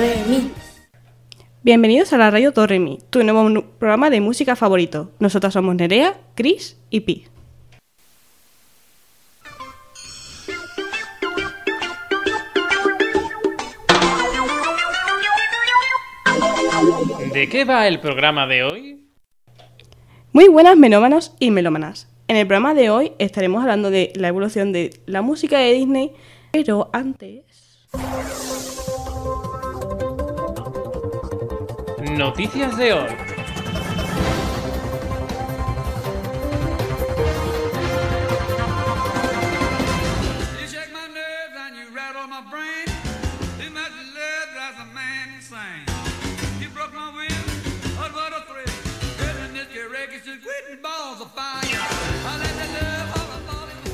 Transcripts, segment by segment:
Mi. Bienvenidos a la radio Torremi, tu nuevo nu- programa de música favorito. Nosotras somos Nerea, Chris y Pi. ¿De qué va el programa de hoy? Muy buenas melómanos y melómanas. En el programa de hoy estaremos hablando de la evolución de la música de Disney, pero antes... Noticias de hoy.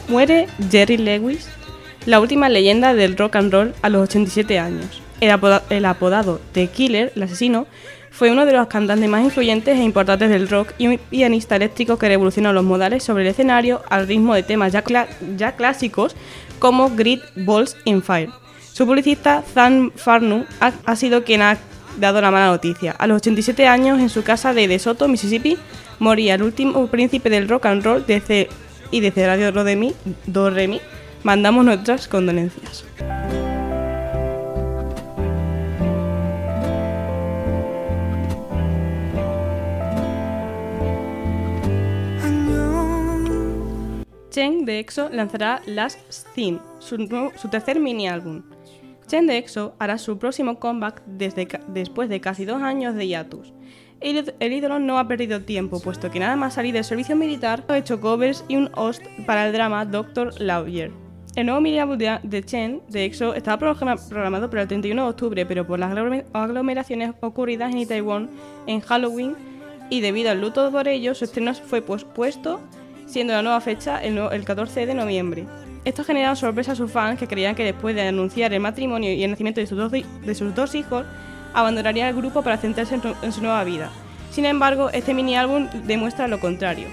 Muere Jerry Lewis, la última leyenda del rock and roll a los 87 años. El, apoda- el apodado The Killer, el asesino, fue uno de los cantantes más influyentes e importantes del rock y un pianista eléctrico que revolucionó los modales sobre el escenario al ritmo de temas ya, clásicos como Great Balls in Fire. Su publicista, Zan Farnu, ha, sido quien ha dado la mala noticia. A los 87 años, en su casa de DeSoto, Mississippi, moría el último príncipe del rock and roll desde, y desde Radio Do de Mi, Do Re Mi, mandamos nuestras condolencias. Chen de EXO lanzará Last Scene, su, tercer mini álbum. Chen de EXO hará su próximo comeback desde después de casi dos años de hiatus. El, ídolo no ha perdido tiempo, puesto que nada más salir del servicio militar ha hecho covers y un host para el drama Doctor Lawyer. El nuevo mini álbum de, de Chen de EXO estaba programa- programado para el 31 de octubre, pero por las aglome- aglomeraciones ocurridas en Itaewon en Halloween y debido al luto por ello, su estreno fue pospuesto, siendo la nueva fecha el, no- el 14 de noviembre. Esto ha generado sorpresa a sus fans que creían que después de anunciar el matrimonio y el nacimiento de sus dos, hi- de sus dos hijos, abandonaría el grupo para centrarse en, su- en su nueva vida. Sin embargo, este mini álbum demuestra lo contrario.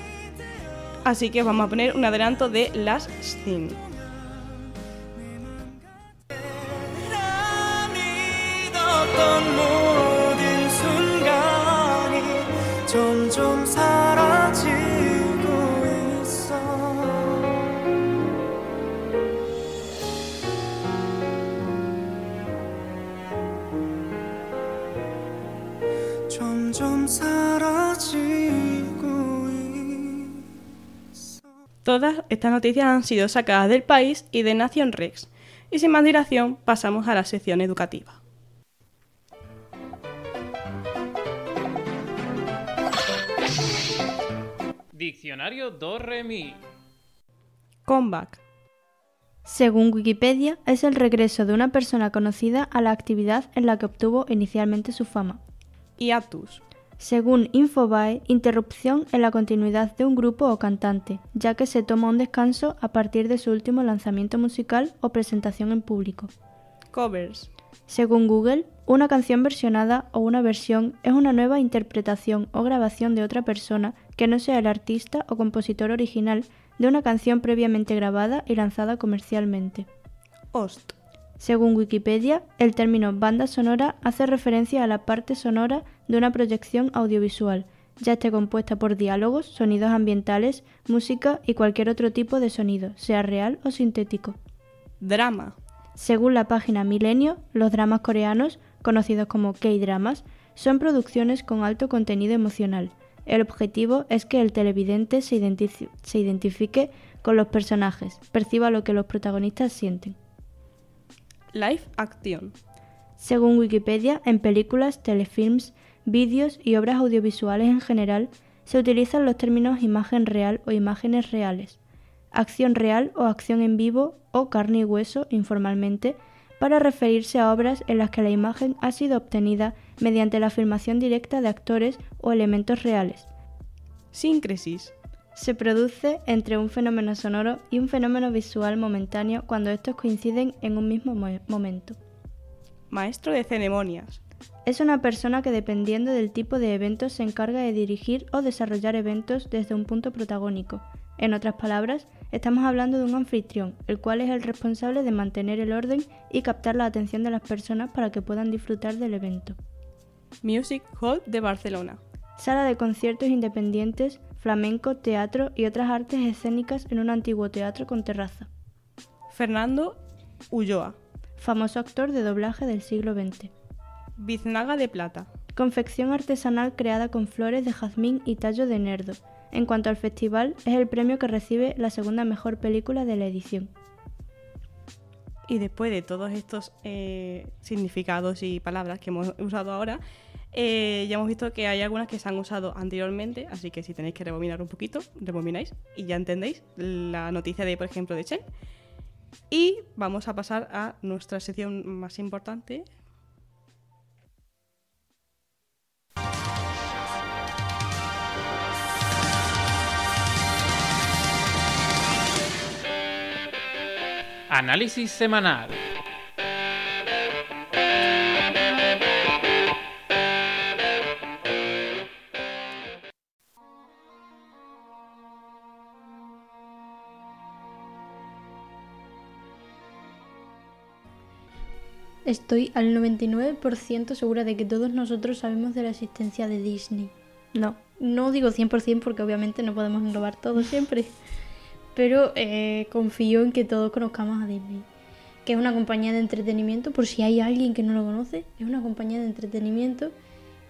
Así que os vamos a poner un adelanto de Last Scene. 믿었던 모든 순간이 점점 사라지 Todas estas noticias han sido sacadas del país y de Nación Rex. Y sin más dilación, pasamos a la sección educativa. Diccionario do re mi. Comeback. Según Wikipedia, es el regreso de una persona conocida a la actividad en la que obtuvo inicialmente su fama. Hiatus. Según Infobae, interrupción en la continuidad de un grupo o cantante, ya que se toma un descanso a partir de su último lanzamiento musical o presentación en público. Covers. Según Google, una canción versionada o una versión es una nueva interpretación o grabación de otra persona que no sea el artista o compositor original de una canción previamente grabada y lanzada comercialmente. Host. Según Wikipedia, el término banda sonora hace referencia a la parte sonora de una proyección audiovisual, ya esté compuesta por diálogos, sonidos ambientales, música y cualquier otro tipo de sonido, sea real o sintético. Drama. Según la página Milenio, los dramas coreanos, conocidos como K-dramas, son producciones con alto contenido emocional. El objetivo es que el televidente se, se identifique con los personajes, perciba lo que los protagonistas sienten. Live Action. Según Wikipedia, en películas, telefilms, vídeos y obras audiovisuales en general, se utilizan los términos imagen real o imágenes reales, acción real o acción en vivo o carne y hueso informalmente, para referirse a obras en las que la imagen ha sido obtenida mediante la filmación directa de actores o elementos reales. Síncresis. Se produce entre un fenómeno sonoro y un fenómeno visual momentáneo cuando estos coinciden en un mismo mo- momento. Maestro de ceremonias. Es una persona que dependiendo del tipo de evento se encarga de dirigir o desarrollar eventos desde un punto protagónico. En otras palabras, Estamos hablando de un anfitrión, el cual es el responsable de mantener el orden y captar la atención de las personas para que puedan disfrutar del evento. Music Hall de Barcelona. Sala de conciertos independientes, flamenco, teatro y otras artes escénicas en un antiguo teatro con terraza. Fernando Ulloa. Famoso actor de doblaje del siglo XX. Biznaga de Plata. Confección artesanal creada con flores de jazmín y tallo de nerdo. En cuanto al festival, es el premio que recibe la segunda mejor película de la edición. Y después de todos estos eh, significados y palabras que hemos usado ahora, eh, ya hemos visto que hay algunas que se han usado anteriormente, así que si tenéis que rebobinar un poquito, rebobináis y ya entendéis la noticia de, por ejemplo, de Chen. Y vamos a pasar a nuestra sección más importante. Análisis semanal. Estoy al 99% segura de que todos nosotros sabemos de la existencia de Disney. No, no digo 100% porque obviamente no podemos englobar todo siempre, pero eh, confío en que todos conozcamos a Disney, que es una compañía de entretenimiento, por si hay alguien que no lo conoce, es una compañía de entretenimiento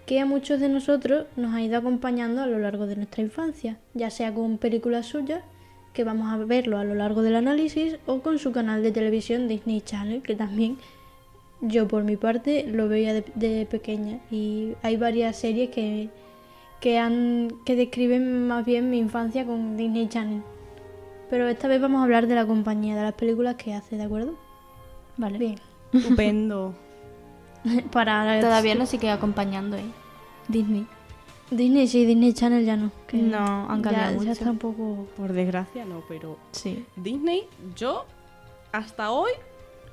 que a muchos de nosotros nos ha ido acompañando a lo largo de nuestra infancia, ya sea con películas suyas, que vamos a verlo a lo largo del análisis, o con su canal de televisión Disney Channel, que también yo por mi parte lo veía de, pequeña y hay varias series que, que, han, que describen más bien mi infancia con Disney Channel. Pero esta vez vamos a hablar de la compañía, de las películas que hace, ¿de acuerdo? Vale. Bien. Estupendo. Para Todavía nos sigue acompañando, ¿eh? Disney. Disney sí, Disney Channel ya no. que No, han cambiado ya, mucho. Ya está un poco... Por desgracia, no, pero Sí. Disney, yo hasta hoy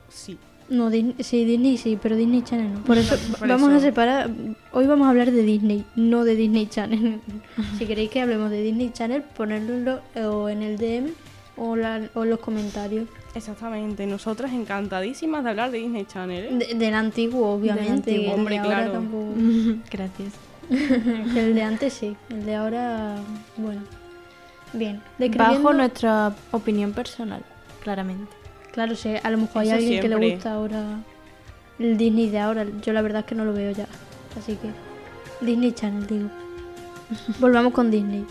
sí. No, Disney, sí, Disney sí, pero Disney Channel no. Por eso por vamos eso. a separar. Hoy vamos a hablar de Disney, no de Disney Channel. si queréis que hablemos de Disney Channel, ponedlo o en el DM o, la- o en los comentarios. Exactamente, nosotras encantadísimas de hablar de Disney Channel. ¿eh? De- del antiguo, obviamente. antiguo, el de hombre, ahora claro. tampoco. Gracias. El de antes sí, el de ahora, bueno. Bien, describiendo- Bajo nuestra opinión personal, claramente. Claro, sí, a lo mejor hay alguien que le gusta ahora el Disney de ahora. Yo la verdad es que no lo veo ya. Así que Disney Channel, digo. Volvamos con Disney.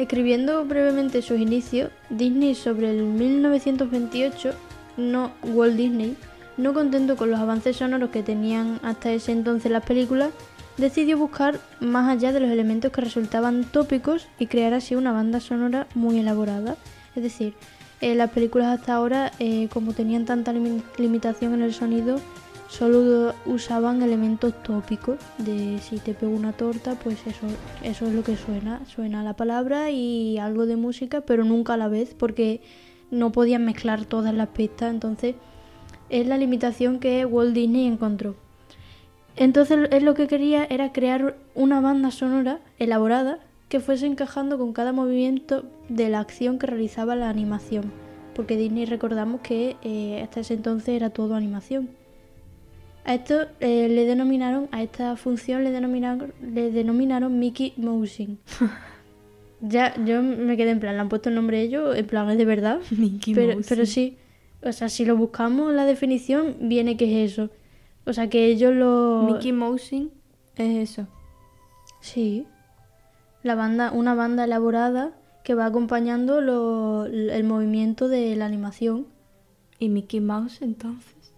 Escribiendo brevemente sus inicios, Disney sobre el 1928, no Walt Disney, no contento con los avances sonoros que tenían hasta ese entonces las películas, decidió buscar más allá de los elementos que resultaban tópicos y crear así una banda sonora muy elaborada. Es decir, eh, las películas hasta ahora, eh, como tenían tanta limi- limitación en el sonido, solo usaban elementos tópicos de si te pego una torta, pues eso, eso es lo que suena, suena la palabra y algo de música, pero nunca a la vez, porque no podían mezclar todas las pistas, entonces es la limitación que Walt Disney encontró. Entonces él lo que quería era crear una banda sonora elaborada que fuese encajando con cada movimiento de la acción que realizaba la animación, porque Disney recordamos que eh, hasta ese entonces era todo animación. A esto eh, le denominaron, a esta función le denominaron, le denominaron Mickey Mousing. ya, yo me quedé en plan, le han puesto el nombre ellos, en plan, es de verdad. Mickey pero, Mouse. pero sí, o sea, si lo buscamos la definición, viene que es eso. O sea, que ellos lo... Mickey Mousing es eso. Sí. La banda, una banda elaborada que va acompañando lo- el movimiento de la animación. ¿Y Mickey Mouse entonces?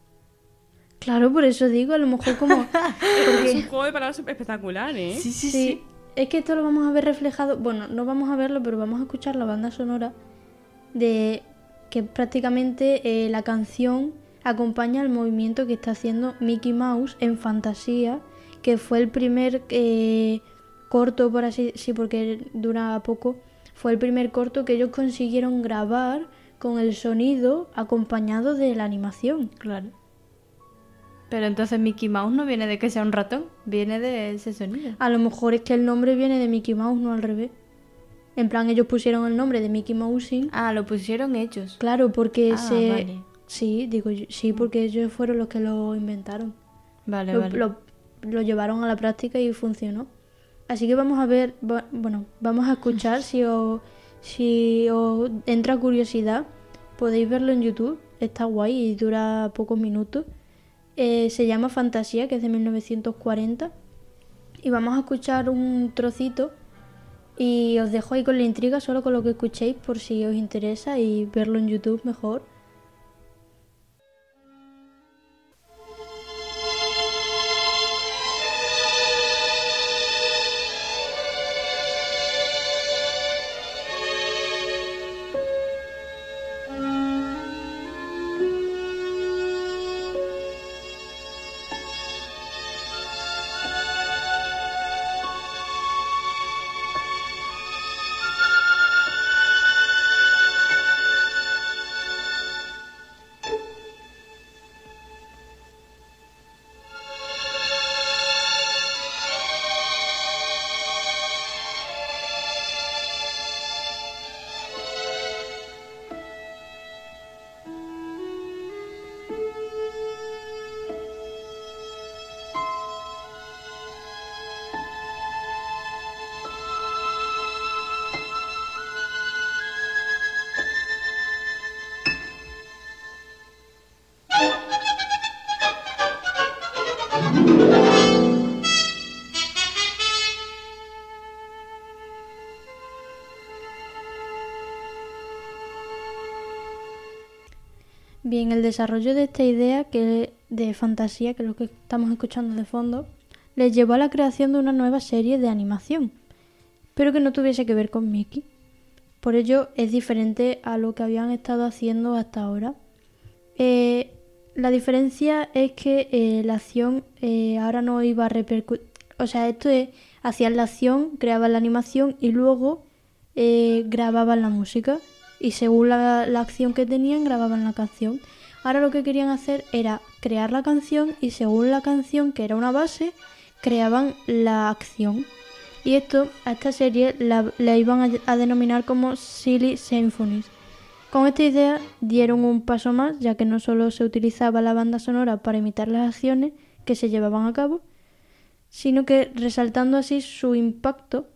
Claro, por eso digo, a lo mejor como... Es un juego de palabras espectacular, ¿eh? sí, Sí, es que esto lo vamos a ver reflejado, bueno, no vamos a verlo, pero vamos a escuchar la banda sonora de que prácticamente eh, la canción acompaña el movimiento que está haciendo Mickey Mouse en Fantasía, que fue el primer eh, corto, por así sí, porque dura poco, fue el primer corto que ellos consiguieron grabar con el sonido acompañado de la animación. Claro. Pero entonces Mickey Mouse no viene de que sea un ratón, viene de ese sonido. A lo mejor es que el nombre viene de Mickey Mouse, no al revés. En plan, ellos pusieron el nombre de Mickey Mousing. Ah, lo pusieron ellos. Claro, porque Ah, se... vale. Sí, digo yo, sí, porque ellos fueron los que lo inventaron. Vale, lo, vale. lo- lo llevaron a la práctica y funcionó. Así que vamos a ver, bu- bueno, vamos a escuchar si os, si os entra curiosidad, podéis verlo en YouTube, está guay y dura pocos minutos. Eh, se llama Fantasía, que es de 1940. Y vamos a escuchar un trocito y os dejo ahí con la intriga, solo con lo que escuchéis por si os interesa y verlo en YouTube mejor. Bien, el desarrollo de esta idea que de fantasía, que es lo que estamos escuchando de fondo, les llevó a la creación de una nueva serie de animación, pero que no tuviese que ver con Mickey. Por ello es diferente a lo que habían estado haciendo hasta ahora. Eh, la diferencia es que eh, la acción eh, ahora no iba a repercutir. O sea, esto es, hacían la acción, creaban la animación y luego grababan la música. Y según la, la acción que tenían, grababan la canción. Ahora lo que querían hacer era crear la canción y según la canción, que era una base, creaban la acción. Y esto, a esta serie la, la iban a, a denominar como Silly Symphonies. Con esta idea dieron un paso más, ya que no solo se utilizaba la banda sonora para imitar las acciones que se llevaban a cabo, sino que resaltando así su impacto,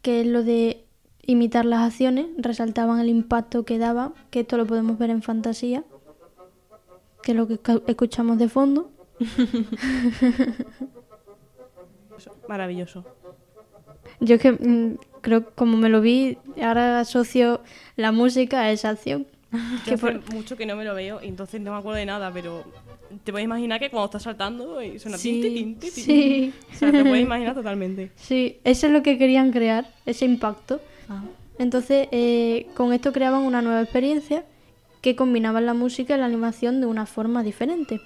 que es lo de imitar las acciones, resaltaban el impacto que daba, que esto lo podemos ver en fantasía, que es lo que escu- escuchamos de fondo. Maravilloso. Yo es que mm, creo que como me lo vi, ahora asocio la música a esa acción. Que hace mucho que no me lo veo, y entonces no me acuerdo de nada, pero te puedes imaginar que cuando estás saltando y suena Sí, Sí, O sea, te puedes imaginar totalmente. sí, eso es lo que querían crear, ese impacto. Ah. Entonces, eh, con esto creaban una nueva experiencia que combinaban la música y la animación de una forma diferente.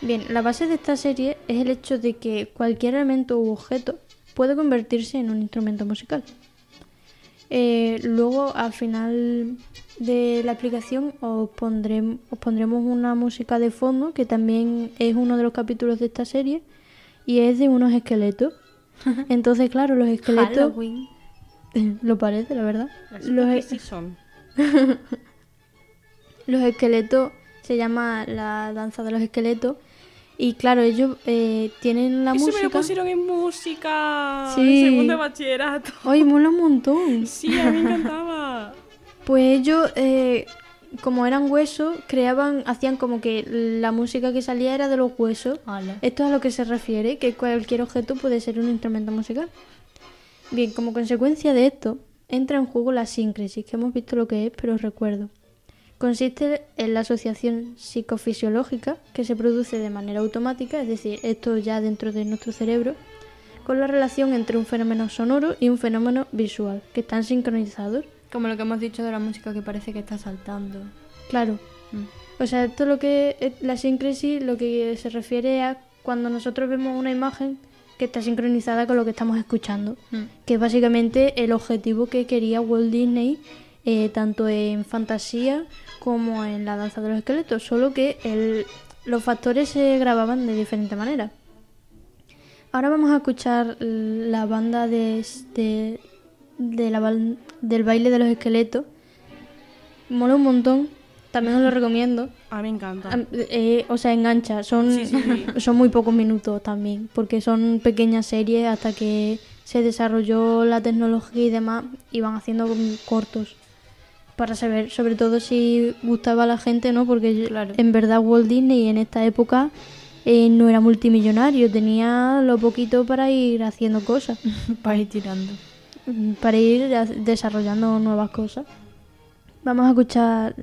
Bien, la base de esta serie es el hecho de que cualquier elemento u objeto puede convertirse en un instrumento musical. Eh, luego, al final de la aplicación, os, os pondremos una música de fondo que también es uno de los capítulos de esta serie y es de unos esqueletos. Entonces, claro, los esqueletos... Halloween. Lo parece, la verdad. Los, que e- sí son. los esqueletos se llama la danza de los esqueletos. Y claro, ellos eh, tienen la Eso me lo música. pusieron en música. Sí. En segundo de bachillerato. ¡Ay, mola un montón! Sí, a mí me encantaba. Pues ellos, eh, como eran huesos, creaban, hacían como que la música que salía era de los huesos. Ala. Esto es a lo que se refiere, que cualquier objeto puede ser un instrumento musical. Bien, como consecuencia de esto, entra en juego la síncresis, que hemos visto lo que es, pero os recuerdo. Consiste en la asociación psicofisiológica que se produce de manera automática, es decir, esto ya dentro de nuestro cerebro, con la relación entre un fenómeno sonoro y un fenómeno visual, que están sincronizados. Como lo que hemos dicho de la música que parece que está saltando. Claro. Mm. O sea, esto lo que es- la síncresis lo que se refiere a cuando nosotros vemos una imagen que está sincronizada con lo que estamos escuchando, Mm. que es básicamente el objetivo que quería Walt Disney eh, tanto en fantasía como en la danza de los esqueletos, solo que el- los factores se grababan de diferente manera. Ahora vamos a escuchar la banda de, de de la del baile de los esqueletos. Mola un montón. También os lo recomiendo. A mí me encanta. Eh, o sea, engancha. Son, Sí, sí, sí. son muy pocos minutos también, porque son pequeñas series hasta que se desarrolló la tecnología y demás, iban haciendo como cortos para saber, sobre todo si gustaba a la gente, ¿no? Porque Claro. en verdad Walt Disney en esta época eh, no era multimillonario, tenía lo poquito para ir haciendo cosas, Para ir tirando. mm, para ir desarrollando nuevas cosas. Vamos a escuchar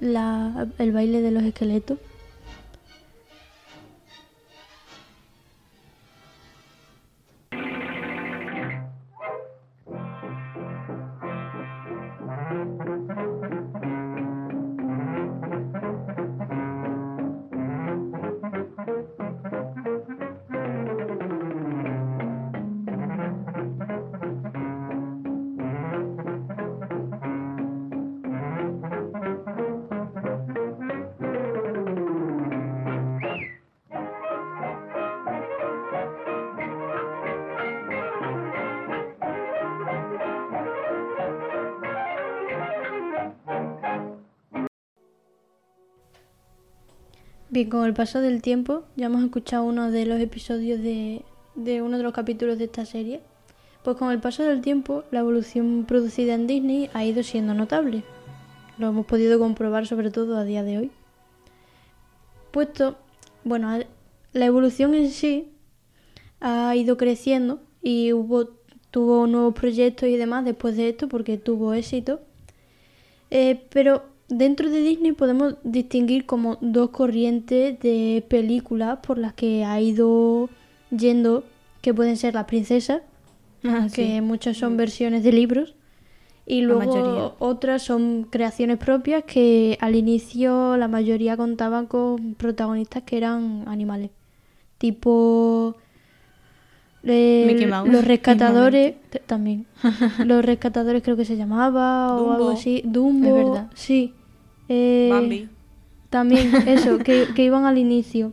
la- el baile de los esqueletos. Bien, con el paso del tiempo ya hemos escuchado uno de los episodios de, uno de los capítulos de esta serie. Pues con el paso del tiempo la evolución producida en Disney ha ido siendo notable. Lo hemos podido comprobar sobre todo a día de hoy. Puesto, bueno, la evolución en sí ha ido creciendo y hubo, tuvo nuevos proyectos y demás después de esto porque tuvo éxito. Eh, pero dentro de Disney podemos distinguir como dos corrientes de películas por las que ha ido yendo, que pueden ser las princesas, Ah, que muchas son versiones de libros, y luego otras son creaciones propias que al inicio la mayoría contaban con protagonistas que eran animales, tipo eh, Mouse, los rescatadores también, los rescatadores creo que se llamaba o algo así, Dumbo, Es verdad. sí, Eh, Bambi. también eso, que, que iban al inicio.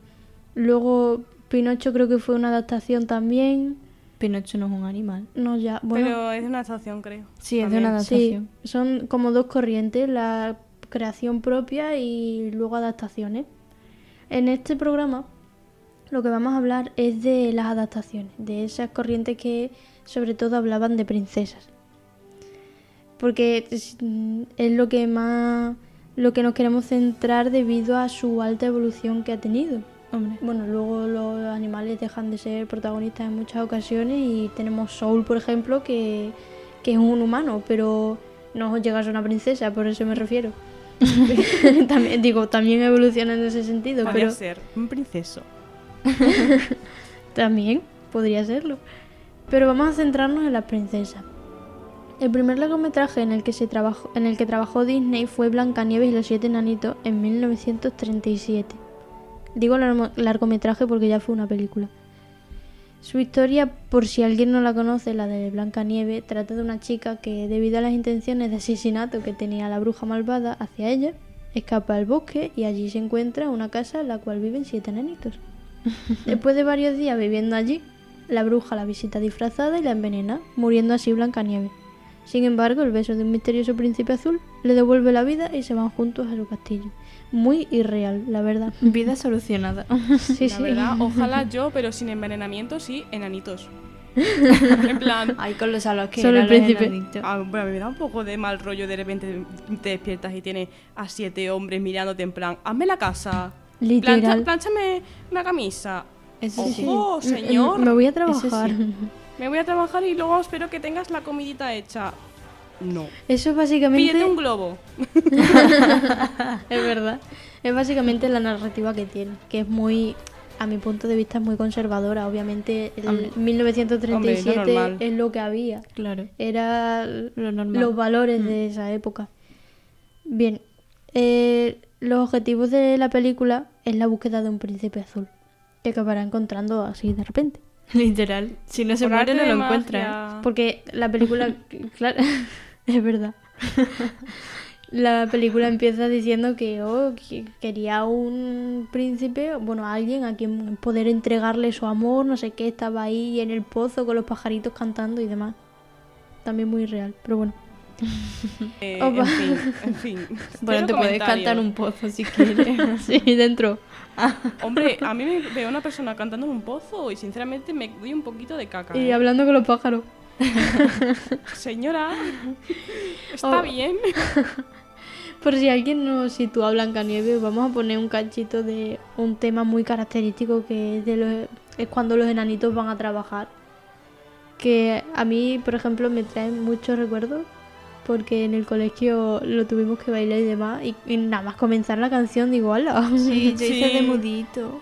Luego Pinocho creo que fue una adaptación también. Pinocho no es un animal. No, ya, bueno, Pero es de una estación, creo. Sí, es de una sí, adaptación. son como dos corrientes, la creación propia y luego adaptaciones. En este programa lo que vamos a hablar es de las adaptaciones, de esas corrientes que sobre todo hablaban de princesas. Porque es, mm, es lo que más lo que nos queremos centrar debido a su alta evolución que ha tenido. Hombre. Bueno, luego los animales dejan de ser protagonistas en muchas ocasiones y tenemos Soul, por ejemplo, que, que es un humano, pero no llega a ser una princesa, por eso me refiero. también, digo, también evoluciona en ese sentido, Podría pero ser un princeso. también podría serlo. Pero vamos a centrarnos en las princesas. El primer largometraje en el que se trabajó, en el que trabajó Disney fue Blancanieves y los siete enanitos en 1937. Digo largo- largometraje porque ya fue una película. Su historia, por si alguien no la conoce, la de Blancanieves, trata de una chica que, debido a las intenciones de asesinato que tenía la bruja malvada hacia ella, escapa al bosque y allí se encuentra una casa en la cual viven siete enanitos. Después de varios días viviendo allí, la bruja la visita disfrazada y la envenena, muriendo así Blancanieves. Sin embargo, el beso de un misterioso príncipe azul le devuelve la vida y se van juntos a su castillo. Muy irreal, la verdad. Vida solucionada. Sí, la sí. verdad, ojalá yo, pero sin envenenamiento, sí, enanitos. en plan, Ay, con los alos que Solo el príncipe. ah, bueno, me da un poco de mal rollo de repente te despiertas y tienes a siete hombres mirándote en plan, hazme la casa. Literal. Plancha, plánchame una camisa. Eso. Ojo, Sí, sí. señor. Me voy a Eso trabajar. Me voy a trabajar y luego espero que tengas la comidita hecha. No. Eso es básicamente. Pídete un globo. Es verdad. Es básicamente la narrativa que tiene, que es muy, a mi punto de vista, es muy conservadora. Obviamente, el Hombre. 1937 Hombre, es lo normal. es lo que había. Claro. Era Lo normal. los valores de esa época. Bien, eh, los objetivos de la película es la búsqueda de un príncipe azul, que acabará encontrando así de repente. Literal. Si no se muere, no lo encuentra. Porque la película, claro, es verdad. La película empieza diciendo que, oh, que quería un príncipe, bueno, alguien a quien poder entregarle su amor, no sé qué, estaba ahí en el pozo con los pajaritos cantando y demás. también muy real, pero bueno. Eh, en fin, en fin. Bueno, te puedes cantar un pozo si quieres. sí, dentro. Hombre, a mí me veo una persona cantando en un pozo y sinceramente me doy un poquito de caca. Y ¿eh? hablando con los pájaros. Señora, está Oh. bien. Por si alguien no sitúa a Blancanieves, vamos a poner un cachito de un tema muy característico que es, de los, es cuando los enanitos van a trabajar. Que a mí, por ejemplo, me traen muchos recuerdos porque en el colegio lo tuvimos que bailar y demás. Y, y nada más comenzar la canción, digo, hola. Sí, yo hice Sí. de mudito.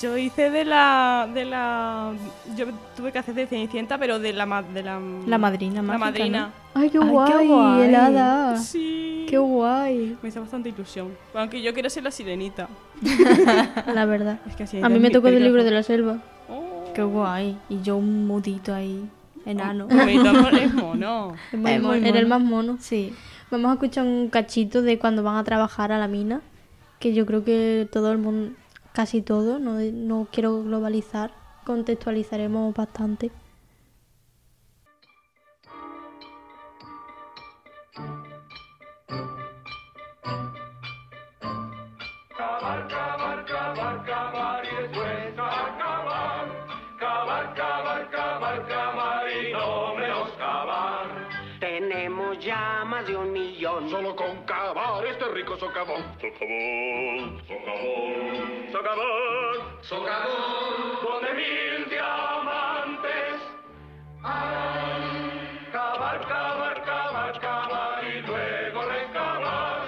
Yo hice de la, de la, yo tuve que hacer de Cenicienta, pero de la, ma- de la, La madrina la mágica, madrina. Ay, qué Ay, qué guay, guay. helada. Sí. Qué guay. Me hizo bastante ilusión. Aunque yo quiero ser la sirenita. La verdad. Es que así A mí me tocó del libro de la selva. Oh. Qué guay. Y yo un mudito ahí, enano. Es mono. Es muy Es mono, Era el más mono. Sí. Vamos a escuchar un cachito de cuando van a trabajar a la mina, que yo creo que todo el mundo, casi todo, no, no quiero globalizar, contextualizaremos bastante. Más de un millón. Solo con cavar este rico socavón. Socavón, socavón, socavón, socavón, donde mil diamantes. Cavar, cavar, cavar, cavar y luego recabar.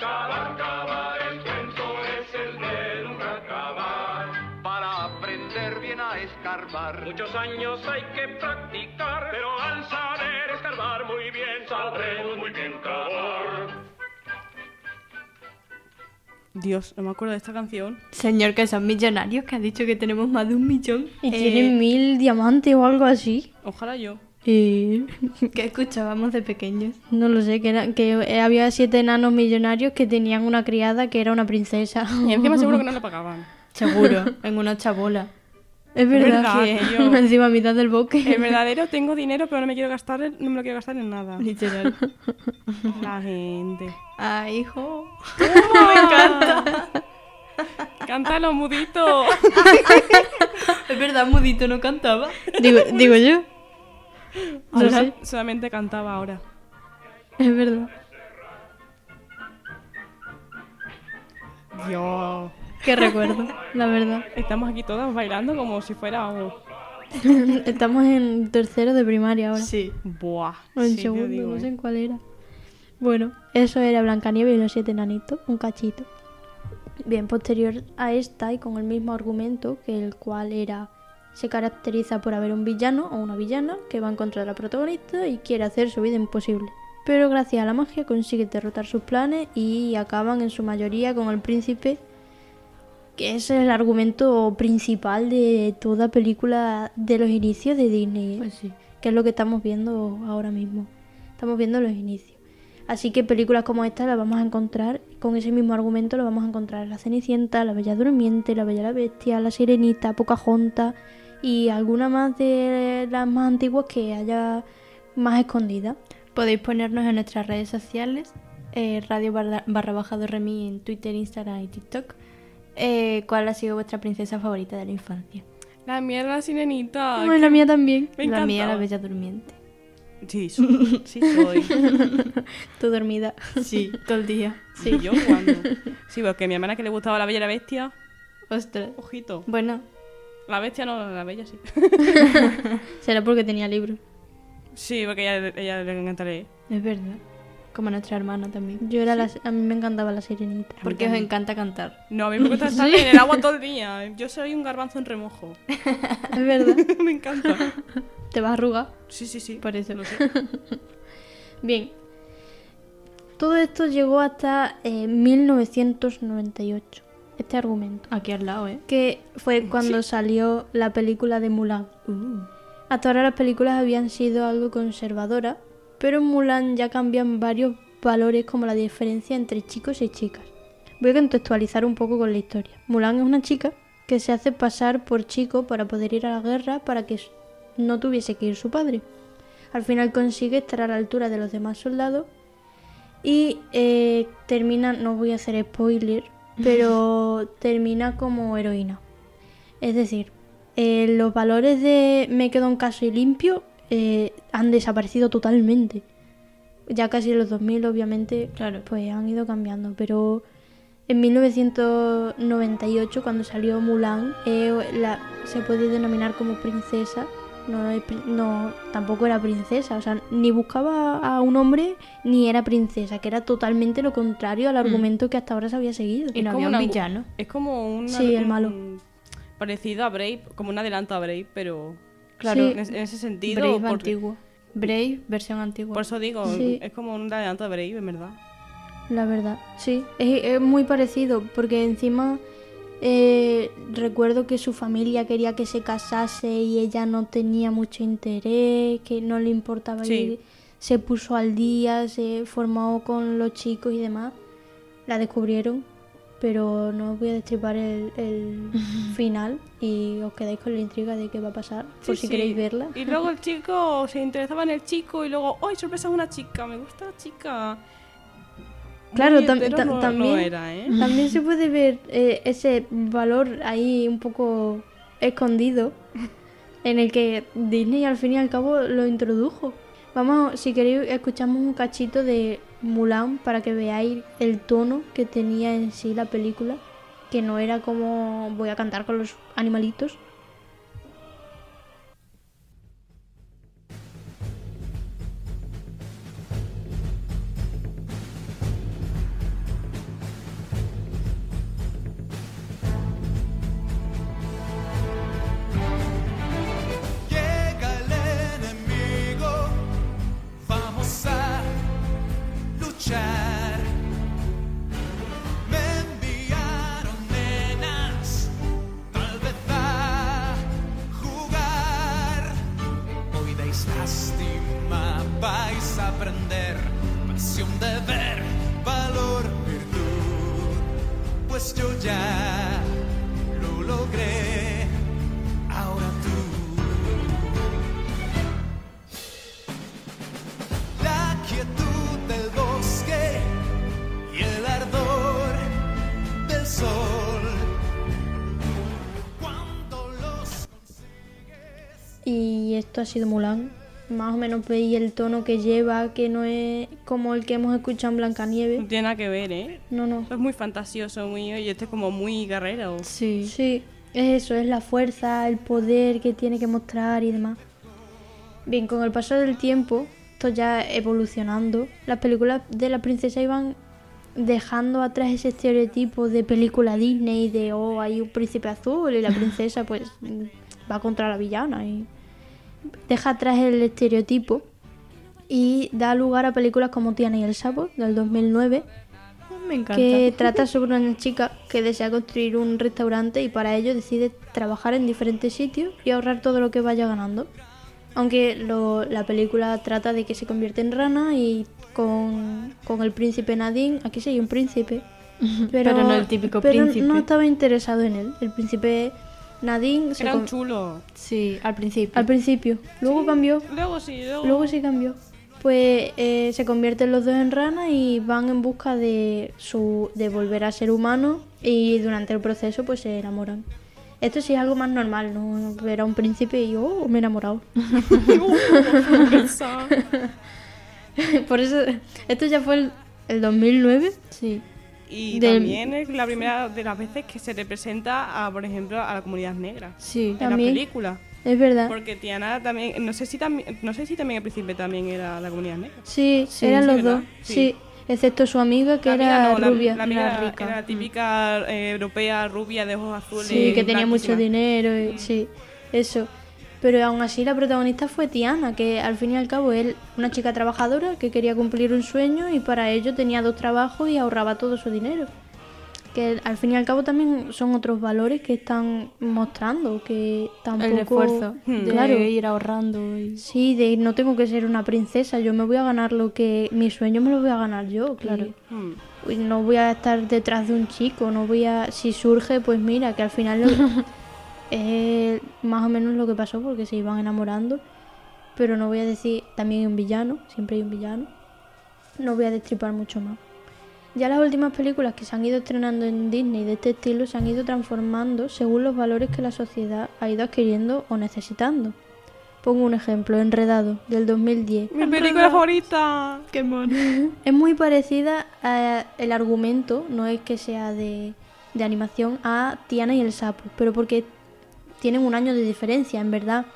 Cavar, cavar, el cuento es el de nunca acabar. Para aprender bien a escarbar. Muchos años hay que Dios, no me acuerdo de esta canción. Señor, que son millonarios, que ha dicho que tenemos más de un millón. Y Eh, tienen mil diamantes o algo así. Ojalá yo. Y que escuchábamos de pequeños. no lo sé, que, era- que había siete enanos millonarios que tenían una criada que era una princesa. Y encima seguro que no le pagaban. Seguro, en una chabola. Es verdad, verdad, que tío. encima a mitad del bosque. El verdadero tengo dinero, pero no me quiero gastar, en- no me lo quiero gastar en nada. Literal. La gente. Ay, hijo. me encanta. Cántalo, mudito. Es verdad, Mudito no cantaba. digo, digo yo. No Sola- sé, Solamente cantaba ahora. es verdad. Dios. Qué recuerdo, la verdad. Estamos aquí todas bailando como si fuera. Estamos en tercero de primaria ahora. Sí. Buah. O en sí segundo, digo, no eh. sé en cuál era. Bueno, eso era Blancanieves y los siete enanitos, un cachito. Bien, posterior a esta y con el mismo argumento, que el cual era se caracteriza por haber un villano o una villana que va en contra de la protagonista y quiere hacer su vida imposible. Pero gracias a la magia consigue derrotar sus planes y acaban en su mayoría con el príncipe, que es el argumento principal de toda película de los inicios de Disney. ¿eh? Pues sí. que es lo que estamos viendo ahora mismo. Estamos viendo los inicios. Así que películas como esta las vamos a encontrar, con ese mismo argumento lo vamos a encontrar en La Cenicienta, La Bella Durmiente, La Bella la Bestia, La Sirenita, Pocahontas y alguna más de las más antiguas que haya más escondidas. Podéis ponernos en nuestras redes sociales, eh, radio barra, barra baja de Remi en Twitter, Instagram y TikTok. Eh, ¿Cuál ha sido vuestra princesa favorita de la infancia? La mía era la sirenita. Ay, la mía también. Me la mía, la. Bella Durmiente. Sí, soy. sí soy. Tú dormida. Sí, todo el día. Sí, yo jugando. Sí, porque a mi hermana que le gustaba la bella y la bestia. Ostras. Ojito. Bueno, La bestia no, la bella sí. Será porque tenía libros. Sí, porque ella le encanta leer. es verdad. Como nuestra hermana también. Yo era la, a mí me encantaba la sirenita. Porque os encanta cantar. No, a mí me gusta estar en el agua todo el día. Yo soy un garbanzo en remojo. Es verdad. me encanta. Te vas a arrugar. Sí, sí, sí. Por eso. Lo sé. Bien. Todo esto llegó hasta eh, 1998. Este argumento. Aquí al lado, ¿eh? Que fue cuando salió la película de Mulan. Uh. Hasta ahora las películas habían sido algo conservadoras, pero en Mulan ya cambian varios valores como la diferencia entre chicos y chicas. Voy a contextualizar un poco con la historia. Mulan es una chica que se hace pasar por chico para poder ir a la guerra para que no tuviese que ir su padre. al final consigue estar a la altura de los demás soldados y eh, termina, no voy a hacer spoiler, pero termina como heroína. Es decir, eh, los valores de me quedo en casa y limpio eh, han desaparecido totalmente. Ya casi en los 2000 obviamente Claro. pues han ido cambiando, pero en 1998 cuando salió Mulan eh, la, se puede denominar como princesa. No, no, tampoco era princesa, o sea, ni buscaba a un hombre ni era princesa, que era totalmente lo contrario al argumento que hasta ahora se había seguido. Y no como había un una- villano. Es como un... Sí, el malo. Parecido a Brave, como un adelanto a Brave, pero... Claro. en, es- en ese sentido... Brave por, antigua. Brave, versión antigua. por eso digo, Sí. es como un adelanto a Brave, en verdad. La verdad, sí, es, es muy parecido, porque encima eh, recuerdo que su familia quería que se casase y ella no tenía mucho interés, que no le importaba Sí. ir, se puso al día, se formó con los chicos y demás, la descubrieron, pero no os voy a destripar el, el final y os quedáis con la intriga de qué va a pasar, por si sí. queréis verla. Y luego el chico se interesaba en el chico y luego, ¡ay, sorpresa, una chica! Me gusta la chica. Claro, tam- no- también- era, ¿eh? También se puede ver eh, ese valor ahí un poco escondido en el que Disney al fin y al cabo lo introdujo. Vamos, si queréis, escuchamos un cachito de Mulan para que veáis el tono que tenía en sí la película, que no era como voy a cantar con los animalitos. Y esto ha sido Mulan. Más o menos veis el tono que lleva, que no es como el que hemos escuchado en No Blancanieves. tiene nada que ver, ¿eh? No, no. Es muy fantasioso, muy... Y este es como muy guerrero. Sí. Sí, es eso, es la fuerza, el poder que tiene que mostrar y demás. Bien, con el paso del tiempo, esto ya evolucionando, las películas de la princesa iban dejando atrás ese estereotipo de película Disney de, oh, hay un príncipe azul y la princesa pues va contra la villana y deja atrás el estereotipo y da lugar a películas como Tiana y el sapo del 2009 Me encanta. que trata sobre una chica que desea construir un restaurante y para ello decide trabajar en diferentes sitios y ahorrar todo lo que vaya ganando. Aunque lo- la película trata de que se convierte en rana y con, con el príncipe Nadine, aquí sí hay un príncipe, pero, Pero no el típico pero príncipe. no estaba interesado en él. El príncipe Nadine se Era con- un chulo. Sí, al principio. al principio, luego cambió. Luego sí, luego... Luego sí cambió. Pues eh, se convierten los dos en ranas y van en busca de su de volver a ser humano y durante el proceso pues se enamoran. Esto sí es algo más normal, no ver a un príncipe y oh, me he enamorado. Por eso, esto ya fue el, el 2009. Sí. Y Del- también es la primera de las veces que se representa, a, por ejemplo, a la comunidad negra. Sí. En También. la película. Es verdad. Porque Tiana también, no sé si también, no sé si también el príncipe también era la comunidad negra. Sí, Sí, eran sí, los ¿verdad? dos. Sí. Sí. excepto su amiga que La amiga era no, la- rubia. La, amiga Era era, rica. era la típica eh, europea rubia de ojos azules. Sí, que tenía mucho dinero y sí, eso. Pero aún así la protagonista fue Tiana, que al fin y al cabo es una chica trabajadora que quería cumplir un sueño y para ello tenía dos trabajos y ahorraba todo su dinero. Que al fin y al cabo también son otros valores que están mostrando, que tampoco... El esfuerzo de Claro. ir ahorrando. Y... Sí, de no tengo que ser una princesa, yo me voy a ganar lo que... Mi sueño me lo voy a ganar yo, claro. No voy a estar detrás de un chico, no voy a... Si surge, pues mira, que al final lo- es más o menos lo que pasó porque se iban enamorando. pero no voy a decir, también hay un villano, siempre hay un villano. No voy a destripar mucho más. Ya las últimas películas que se han ido estrenando en Disney de este estilo se han ido transformando según los valores que la sociedad ha ido adquiriendo o necesitando. Pongo un ejemplo, Enredado, del 2010. Mi película favorita. Qué mono. Es muy parecida a el argumento, no es que sea de, de animación, a Tiana y el sapo, pero porque tienen un año de diferencia, en verdad.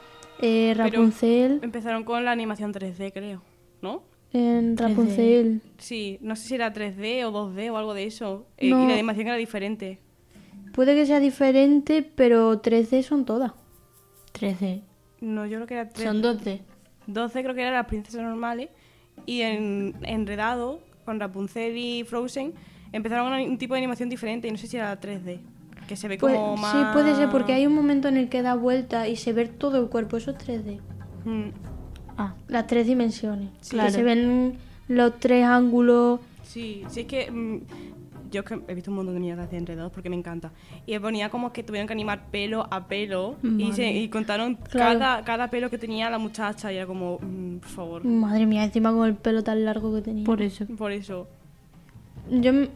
Eh, Pero- Rapunzel, Empezaron con la animación 3D, creo, ¿no? en Rapunzel, Sí, no sé si era 3D o 2D o algo de eso. Eh, No. Y la animación era diferente. puede que sea diferente, pero 3D son todas. 13. No, yo creo que era 3D. Son 12. 12 creo que eran las princesas normales. Y en Enredado, con Rapunzel y Frozen, empezaron con un tipo de animación diferente. Y no sé si era 3D. Que se ve Puede- como más... Sí, puede ser, porque hay un momento en el que da vuelta y se ve todo el cuerpo, eso es 3D. Mm, Ah, Las tres dimensiones. Sí. Que Claro. se ven los tres ángulos. Sí, sí es que... mm, yo es que he visto un montón de mierdas de enredados porque me encanta. Y ponía como que tuvieron que animar pelo a pelo y, se- y contaron Claro. cada, cada pelo que tenía la muchacha y era como, mm, por favor. Madre mía, encima con el pelo tan largo que tenía. por eso. Por eso, Yo mm,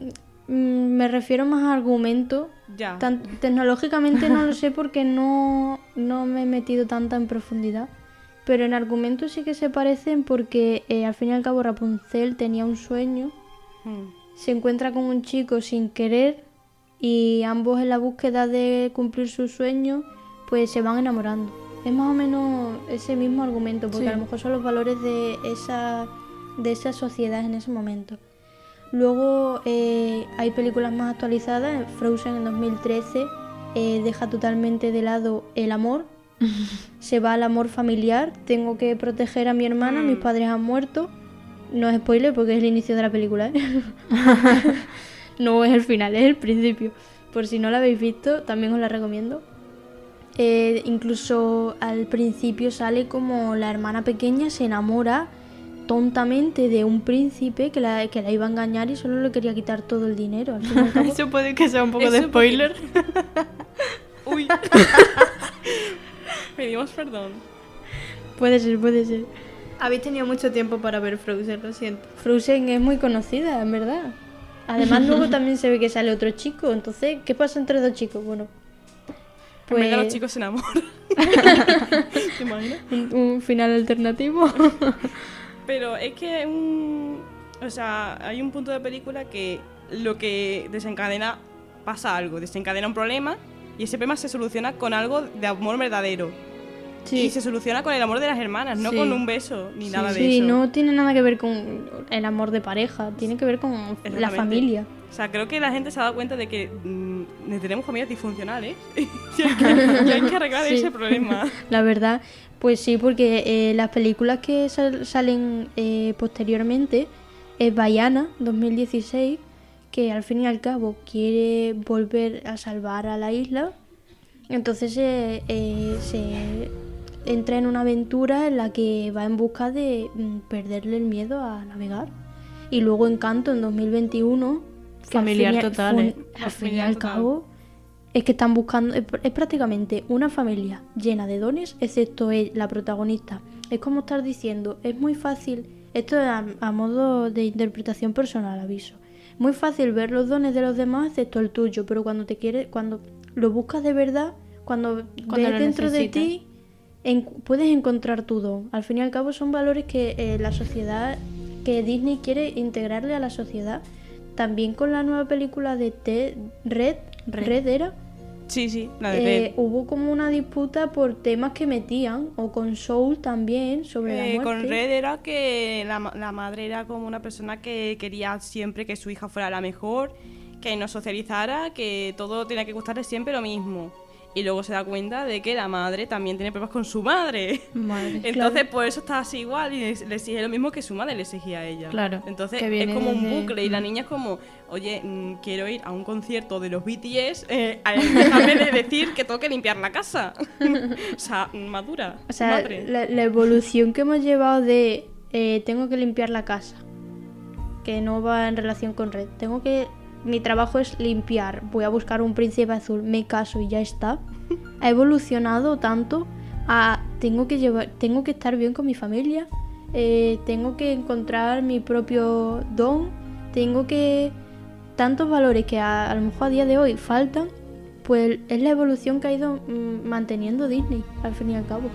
mm, me refiero más a argumento. Ya. Tan- tecnológicamente no lo sé porque no, no me he metido tanta en profundidad. Pero en argumento sí que se parecen porque eh, al fin y al cabo Rapunzel tenía un sueño, Mm. se encuentra con un chico sin querer y ambos en la búsqueda de cumplir su sueño pues se van enamorando. Es más o menos ese mismo argumento porque Sí. a lo mejor son los valores de esa, de esa sociedad en ese momento. Luego eh, hay películas más actualizadas. Frozen en 2013 eh, deja totalmente de lado el amor. Se va al amor familiar. Tengo que proteger a mi hermana. Mis padres han muerto. No es spoiler porque es el inicio de la película. ¿eh? no es el final, es el principio. Por si no la habéis visto, también os la recomiendo. Eh, incluso al principio sale como la hermana pequeña se enamora tontamente de un príncipe que la, que la iba a engañar y solo le quería quitar todo el dinero. Al fin y al cabo, Eso puede que sea un poco de spoiler. Uy. Pedimos perdón. puede ser, puede ser. Habéis tenido mucho tiempo para ver Frozen, lo siento. Frozen es muy conocida, en verdad. Además, luego también se ve que sale otro chico. Entonces, ¿qué pasa entre dos chicos? Bueno, Pues... pues los chicos se enamoran. ¿Te imaginas? un, un final alternativo. Pero es que un... O sea, hay un punto de película que lo que desencadena pasa algo, desencadena un problema y ese problema se soluciona con algo de amor verdadero. Y se soluciona con el amor de las hermanas, no Sí. con un beso ni nada de Sí, eso. no tiene nada que ver con el amor de pareja, tiene que ver con la familia. O sea, creo que la gente se ha dado cuenta de que mm, tenemos familias disfuncionales y hay que, y hay que arreglar Sí. ese problema. La verdad, pues sí, porque eh, las películas que sal- salen eh, posteriormente es Bayana 2016, que al fin y al cabo quiere volver a salvar a la isla. Entonces eh, eh, se entra en una aventura en la que va en busca de mm, perderle el miedo a navegar. Y luego Encanto en 2021. que al Familiar fin y- total, ¿eh? Al fin y al total. cabo, es que están buscando, es, pr- es prácticamente una familia llena de dones, excepto él, la protagonista. Es como estar diciendo, es muy fácil, esto es a, a modo de interpretación personal, aviso. Muy fácil ver los dones de los demás excepto el tuyo, pero cuando te quieres, cuando lo buscas de verdad, cuando, Cuando ves dentro de ti, en- puedes encontrar tu don. Al fin y al cabo son valores que eh, la sociedad, que Disney quiere integrarle a la sociedad. También con la nueva película de Ted, Red, Red. Red era, Sí, sí, la de eh, hubo como una disputa por temas que metían, o con Soul también, sobre Eh, la con muerte. Red era que la, la madre era como una persona que quería siempre que su hija fuera la mejor, que no socializara, que todo tenía que gustarle siempre lo mismo. Y luego se da cuenta de que la madre también tiene problemas con su madre. Madre. Entonces, por eso está así igual y le, exige lo mismo que su madre le exigía a ella. Claro, Entonces, es como un bucle y la Mm. niña es como, oye, mm, quiero ir a un concierto de los BTS, eh, a- déjame de decir que tengo que limpiar la casa. o sea, madura. O sea, madre. la, la evolución que hemos llevado de eh, tengo que limpiar la casa, que no va en relación con red. Tengo que. Mi trabajo es limpiar. Voy a buscar un príncipe azul, me caso y ya está. Ha evolucionado tanto tengo que llevar, tengo que estar bien con mi familia, eh, tengo que encontrar mi propio don, tengo que tantos valores que a, a lo mejor a día de hoy faltan, pues es la evolución que ha ido mm, manteniendo Disney al fin y al cabo.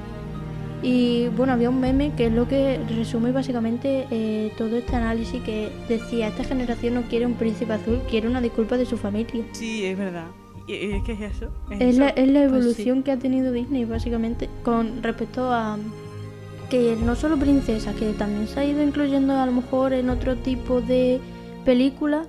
Y bueno, había un meme que es lo que resume básicamente eh, todo este análisis que decía, esta generación no quiere un príncipe azul, quiere una disculpa de su familia. Sí, es verdad. ¿Y, y qué es eso? Es la, eso? es la Pues sí. evolución que ha tenido Disney básicamente con respecto a que no solo princesa, que también se ha ido incluyendo a lo mejor en otro tipo de películas,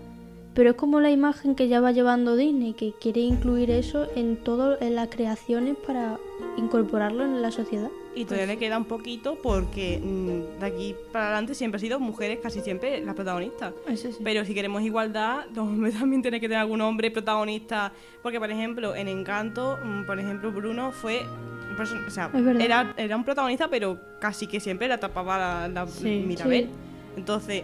pero es como la imagen que ya va llevando Disney, que quiere incluir eso en todo en las creaciones para incorporarlo en la sociedad. Y todavía le queda un poquito porque mm, de aquí para adelante siempre ha sido mujeres casi siempre las protagonistas. Eso sí. Pero si queremos igualdad, los hombres también tienen que tener algún hombre protagonista. Porque, por ejemplo, en Encanto, mm, por ejemplo, Bruno fue. O sea, era, era un protagonista, pero casi que siempre la tapaba la, la Sí. Mirabel. Sí. Entonces,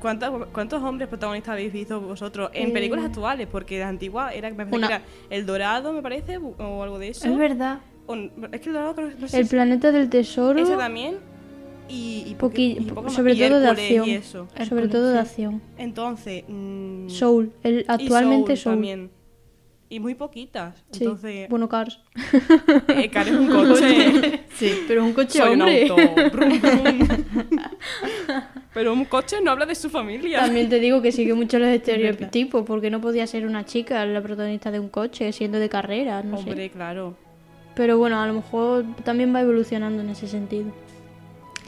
¿cuántos, ¿cuántos hombres protagonistas habéis visto vosotros en Eh, películas actuales? Porque la antigua era, me una. era El Dorado, me parece, o algo de eso. Es verdad. O- es que El Dorado creo que no sé El si- planeta del tesoro, ese también. Y, y, poqui- y poco más. sobre Y todo de acción. Y eso. Sobre todo de acción. Entonces. mm, Soul, el, y actualmente Soul Soul. también. Y muy poquitas. Sí. Entonces. Bueno, Cars. eh, Car es un coche. Sí, pero un coche Soy un hombre. auto. Brum, brum. Pero un coche no habla de su familia. También te digo que sigue mucho los estereotipos, porque no podía ser una chica la protagonista de un coche siendo de carrera, no Hombre, sé. claro. Pero bueno, a lo mejor también va evolucionando en ese sentido.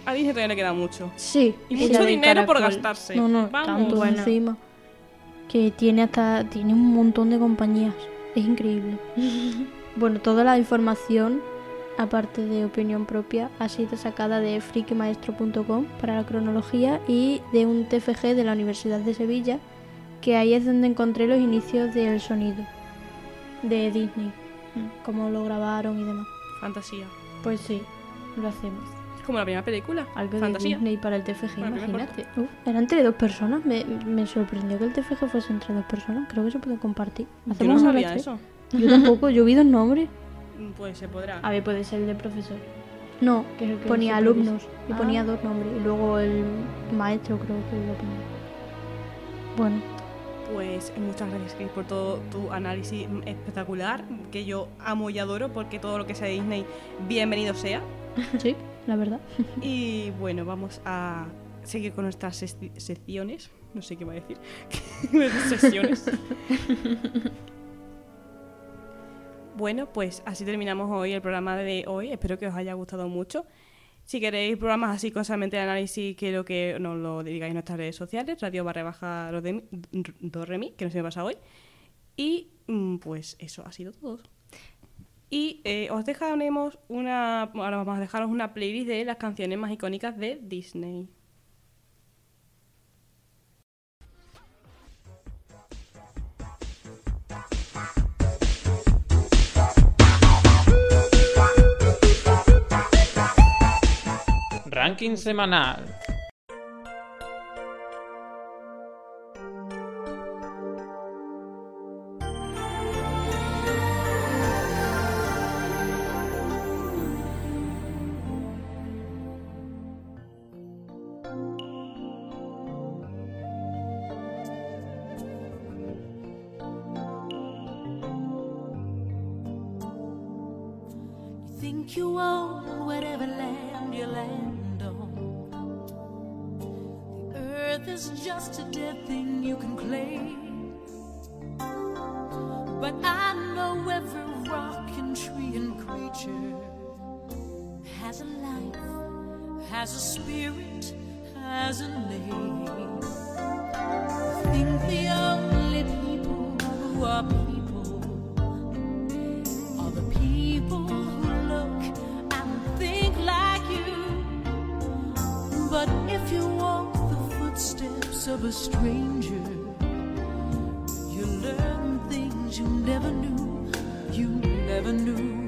A Disney todavía le queda mucho. Sí. Y sí, mucho dinero por gastarse. No, no, Vamos. tanto Buena. encima. Que tiene hasta tiene un montón de compañías. Es increíble. bueno, toda la información, aparte de opinión propia, ha sido sacada de frikimaestro.com para la cronología y de un TFG de la Universidad de Sevilla, que ahí es donde encontré los inicios del sonido de Disney, cómo lo grabaron y demás. Fantasía. Pues sí, lo hacemos. Como la primera película. Algo de Fantasía. Disney para el TFG, primer imagínate. Uf, era entre dos personas. Me, me sorprendió que el TFG fuese entre dos personas. Creo que se puede compartir. Yo Hacemos no una sabía eso. Yo tampoco. Yo vi dos nombres. Mm, Pues se podrá. A ver, puede ser el de profesor. No, Que es que ponía alumnos y Ah. ponía dos nombres. Y luego el maestro creo que lo ponía. Bueno, Pues muchas gracias Chris por todo tu análisis espectacular, que yo amo y adoro porque todo lo que sea Disney, bienvenido sea. sí, la verdad. Y bueno, vamos a seguir con nuestras sec- secciones. No sé qué va a decir. Sesiones. bueno, pues así terminamos hoy el programa de hoy. Espero que os haya gustado mucho. Si queréis programas así con solamente de análisis, quiero que nos lo digáis en nuestras redes sociales, radio barra baja Dorremi, que no se me pasa hoy. Y mm, pues eso ha sido todo. Y eh, os dejaremos una. Ahora vamos a dejaros una playlist de las canciones más icónicas de Disney. Ranking semanal. Tree and creature has a life, has a spirit, has a name. Think the only people who are people are the people who look and think like you. But if you walk the footsteps of a stranger, you learn things you never knew, never knew.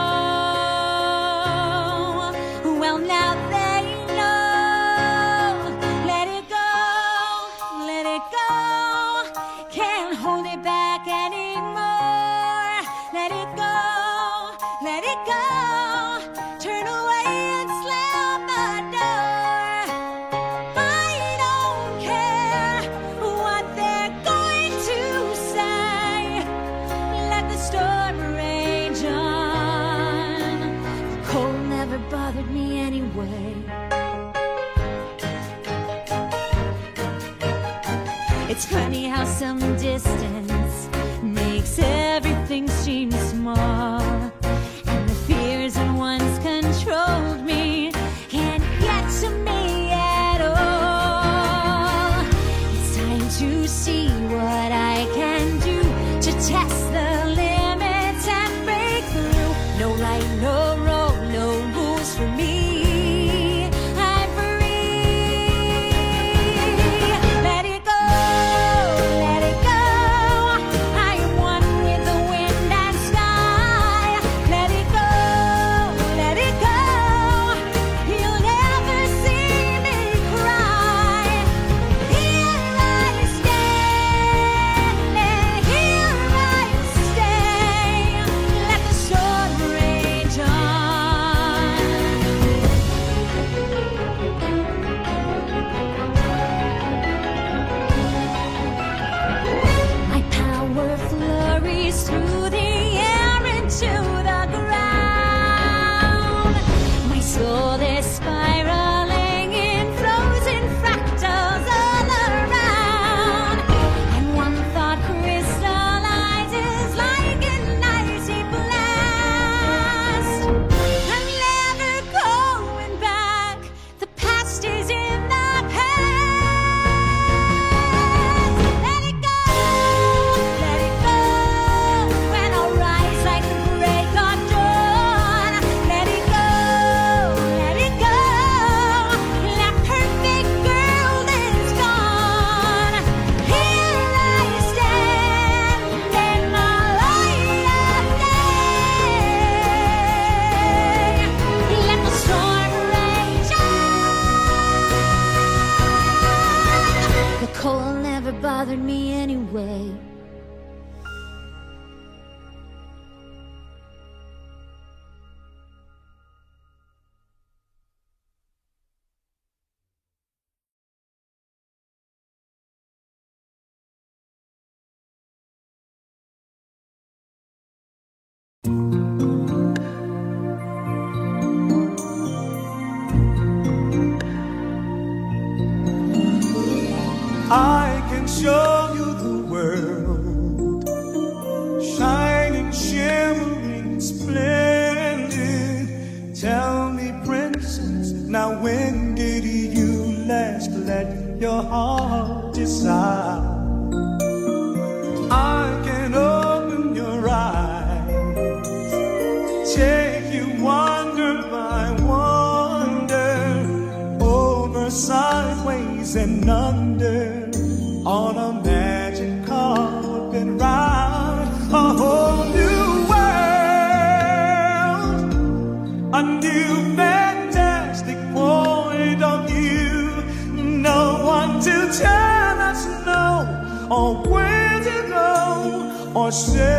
Washed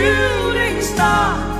shooting star.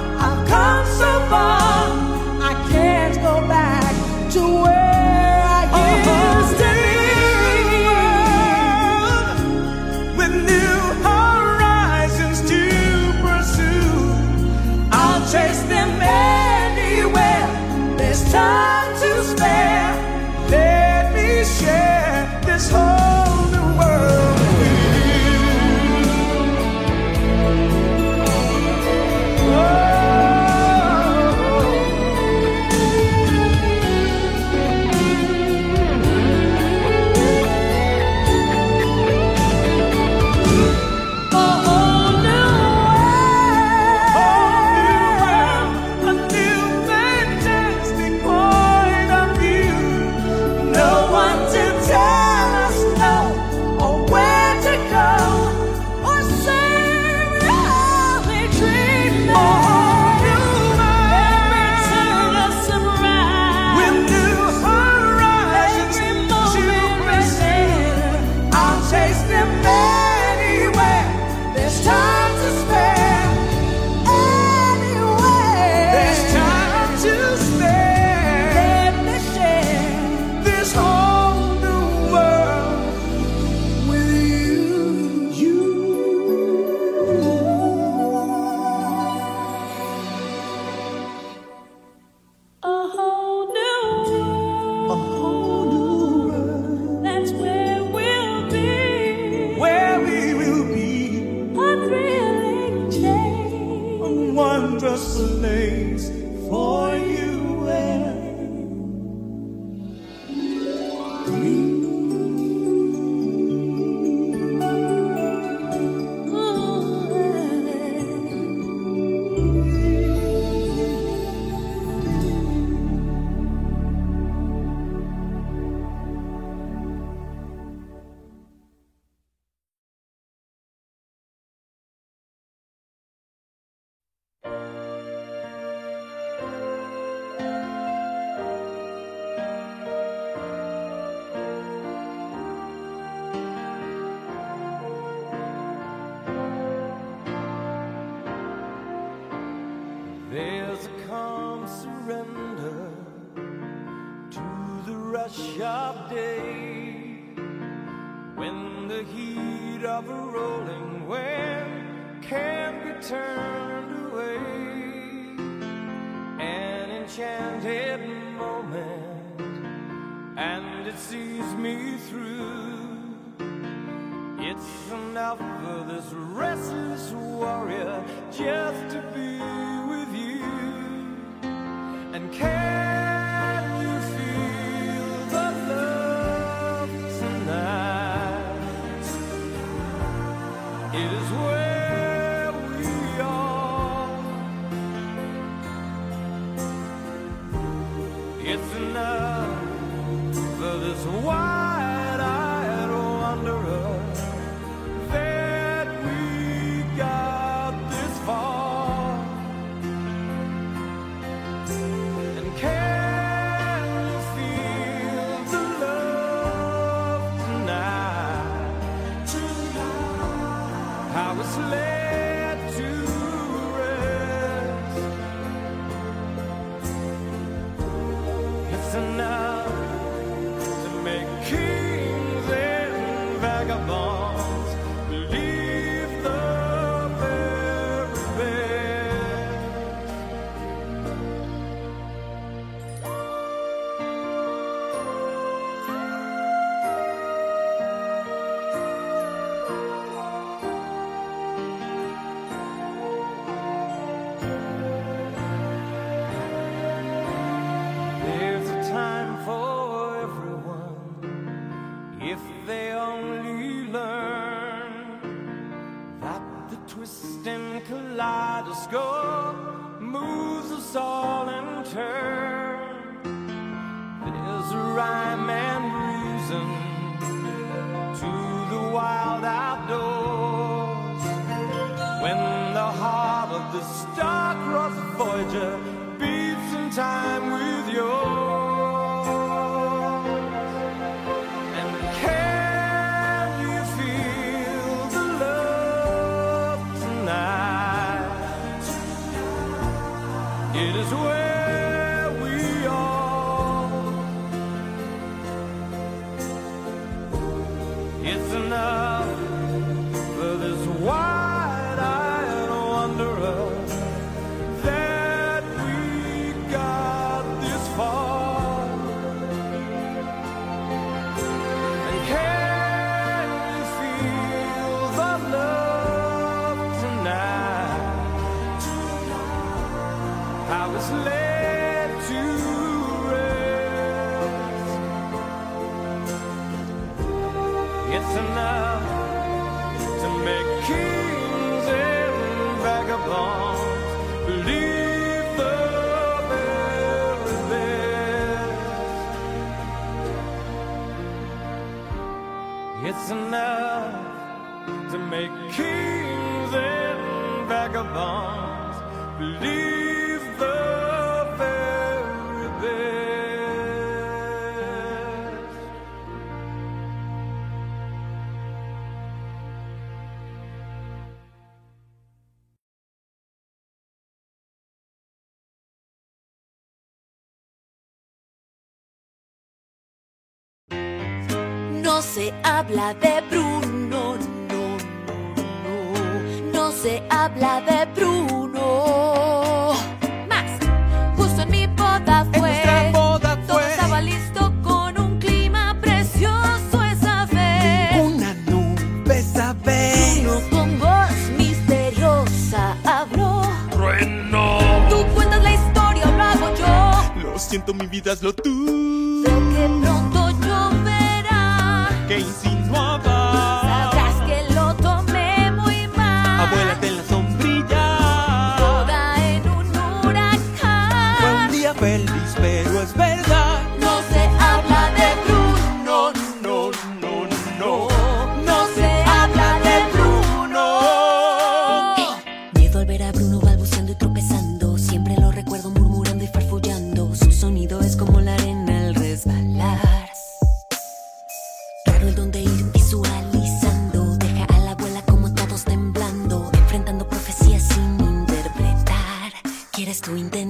I was led to rest. It's enough to make kings and vagabonds believe the very best. It's enough to make kings and vagabonds believe. habla de Bruno, no, no, no, no se habla de Bruno. Más, justo en mi boda fue. En boda fue. Todo estaba listo con un clima precioso esa vez. Una nube esa vez. Bruno con voz misteriosa habló. Trueno. Tú cuentas la historia, lo hago yo. Lo siento, mi vida es lo tuyo. Sé que pronto lloverá. tu intención.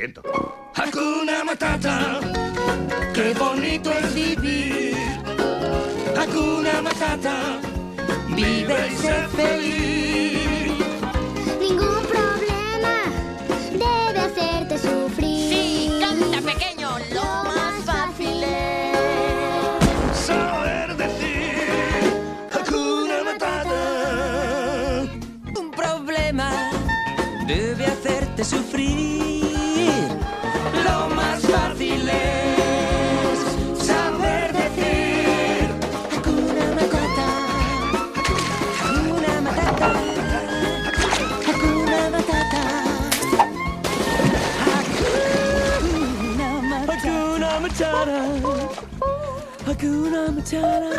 Siento. turn